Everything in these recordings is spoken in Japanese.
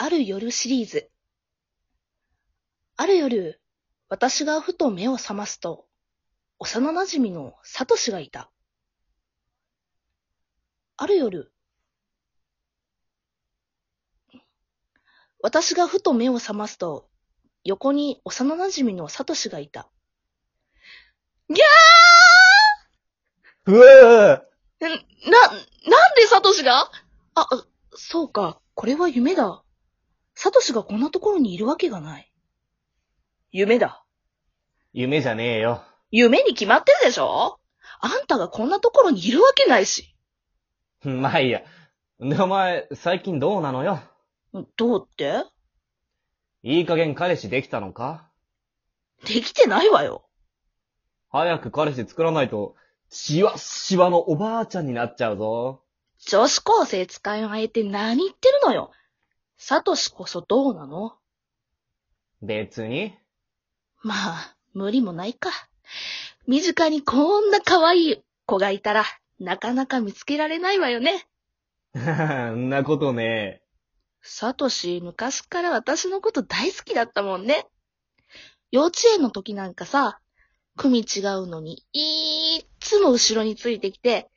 ある夜シリーズ。ある夜、私がふと目を覚ますと、幼馴染のサトシがいた。ある夜、私がふと目を覚ますと、横に幼馴染のサトシがいた。ギャうわーな、なんでサトシが？あ、そうか、これは夢だ。サトシがこんなところにいるわけがない。夢だ。夢じゃねえよ。夢に決まってるでしょ？あんたがこんなところにいるわけないし。まあいいや。で、お前、最近どうなのよ？どうって？いい加減彼氏できたのか？できてないわよ。早く彼氏作らないと、しわしわのおばあちゃんになっちゃうぞ。女子高生使いの相手何言ってるのよ。サトシこそどうなの？別に。まあ、無理もないか。身近にこんな可愛い子がいたら、なかなか見つけられないわよね。んなことねサトシ、昔から私のこと大好きだったもんね。幼稚園の時なんかさ、組違うのに、いーっつも後ろについてきて、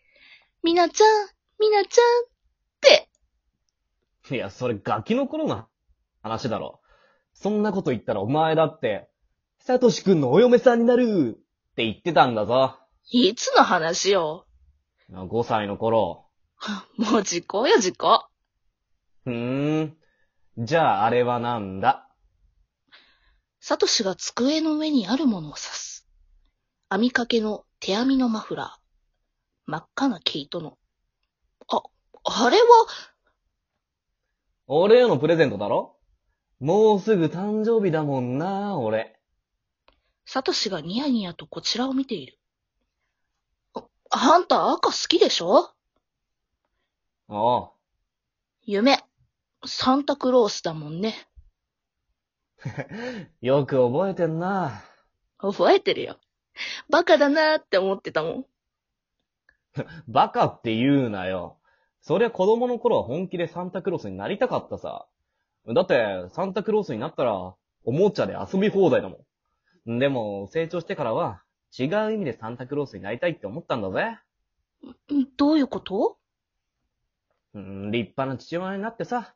みなちゃん、みなちゃんって。いや、それガキの頃の話だろ。そんなこと言ったらお前だって、サトシくんのお嫁さんになるって言ってたんだぞ。いつの話よ。5歳の頃。もう時効よ時効。ふーん。じゃああれはなんだ？サトシが机の上にあるものを指す。編み掛けの手編みのマフラー。真っ赤な毛糸の。あ、あれは、俺へのプレゼントだろ？もうすぐ誕生日だもんな、俺。サトシがニヤニヤとこちらを見ている。あ、あんた赤好きでしょ？おう。夢。サンタクロースだもんね。よく覚えてんな。覚えてるよ。バカだなーって思ってたもん。バカって言うなよ。そりゃ子供の頃は本気でサンタクロースになりたかったさ。だって、サンタクロースになったら、おもちゃで遊び放題だもん。でも、成長してからは、違う意味でサンタクロースになりたいって思ったんだぜ。んどういうこと？うん、立派な父親になってさ。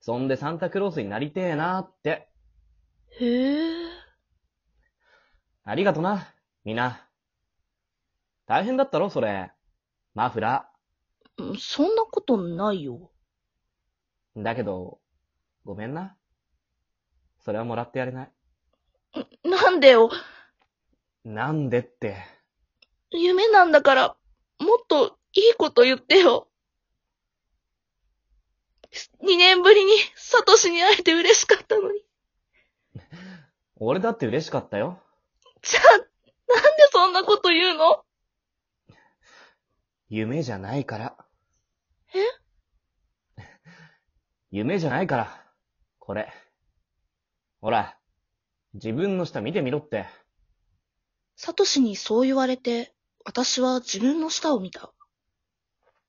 そんでサンタクロースになりてえなって。へえ。ありがとな、みんな。大変だったろ、それ。マフラうんそんなことないよ。ー。だけど、ごめんな。それはもらってやれない。なんでよ。なんでって。夢なんだから、もっといいこと言ってよ。2年ぶりにサトシに会えて嬉しかったのに。俺だって嬉しかったよ。じゃあ、なんでそんなこと言うの？夢じゃないから。え？夢じゃないから。これ。ほら、自分の下見てみろって。サトシにそう言われて、私は自分の舌を見た。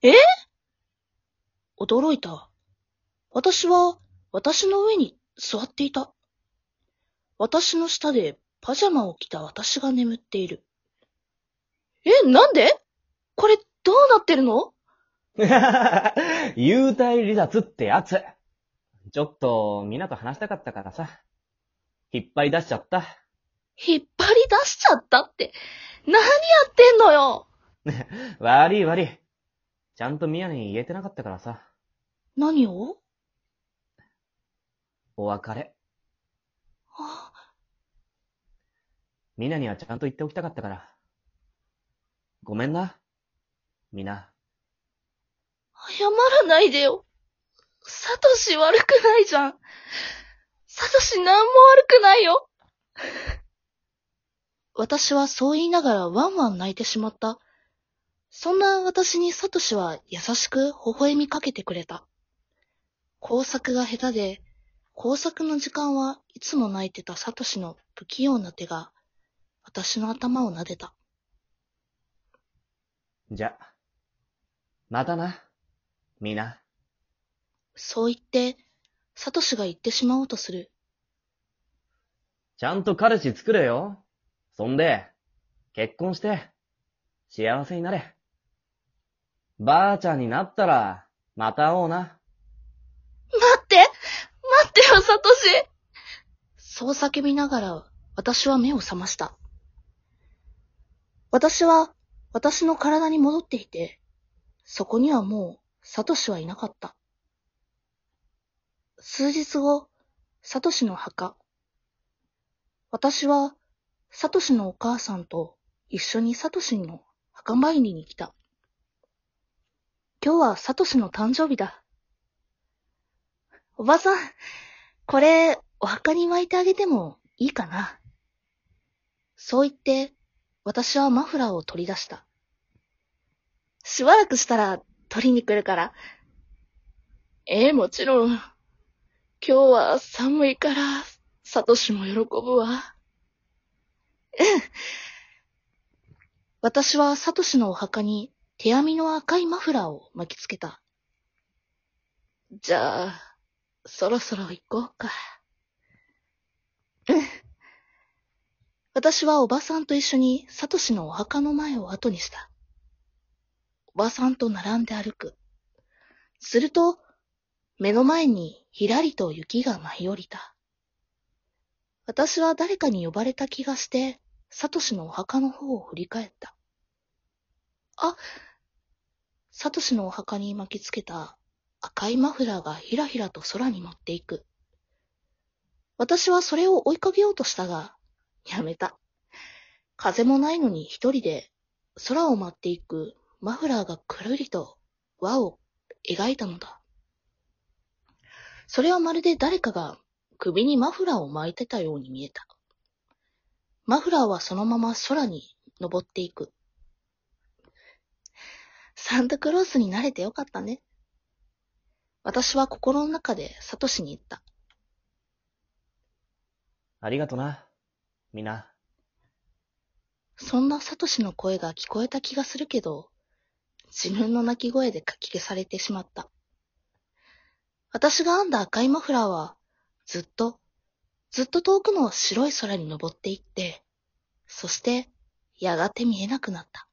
え？驚いた。私は、私の上に座っていた。私の下でパジャマを着た私が眠っている。え、なんで？これ、どうなってるの？幽体離脱ってやつ。ちょっと、みんなと話したかったからさ。引っ張り出しちゃった。引っ張り出しちゃったって、何やってんのよ？悪い悪い。ちゃんとミヤに言えてなかったからさ。何を？お別れ。あみんなにはちゃんと言っておきたかったから。ごめんな。みんな。謝らないでよ。サトシ悪くないじゃん。サトシなんも悪くないよ。私はそう言いながらワンワン泣いてしまった。そんな私にサトシは優しく微笑みかけてくれた。工作が下手で、工作の時間はいつも泣いてたサトシの不器用な手が、私の頭を撫でた。じゃ、またな。みんな。そう言って、サトシが言ってしまおうとする。ちゃんと彼氏作れよ。そんで、結婚して、幸せになれ。ばあちゃんになったら、また会おうな。待って待ってよ、サトシそう叫びながら、私は目を覚ました。私は、私の体に戻っていて、そこにはもう、サトシはいなかった。数日後、サトシの墓。私は、サトシのお母さんと一緒にサトシの墓参りに来た。今日はサトシの誕生日だ。おばさん、これ、お墓に巻いてあげてもいいかなそう言って、私はマフラーを取り出した。しばらくしたら取りに来るから。ええもちろん。今日は寒いから、サトシも喜ぶわ。うん。私はサトシのお墓に手編みの赤いマフラーを巻きつけた。じゃあ、そろそろ行こうか。うん。私はおばさんと一緒にサトシのお墓の前を後にした。おばさんと並んで歩く。すると、目の前にひらりと雪が舞い降りた。私は誰かに呼ばれた気がして、サトシのお墓の方を振り返った。あ、サトシのお墓に巻きつけた赤いマフラーがひらひらと空に舞っていく。私はそれを追いかけようとしたが、やめた。風もないのに一人で空を舞っていくマフラーがくるりと輪を描いたのだ。それはまるで誰かが首にマフラーを巻いてたように見えた。マフラーはそのまま空に登っていく。サンタクロースになれてよかったね。私は心の中でサトシに言った。ありがとな。みんな。そんなサトシの声が聞こえた気がするけど、自分の泣き声でかき消されてしまった。私が編んだ赤いマフラーは、ずっと、ずっと遠くの白い空に登っていって、そして、やがて見えなくなった。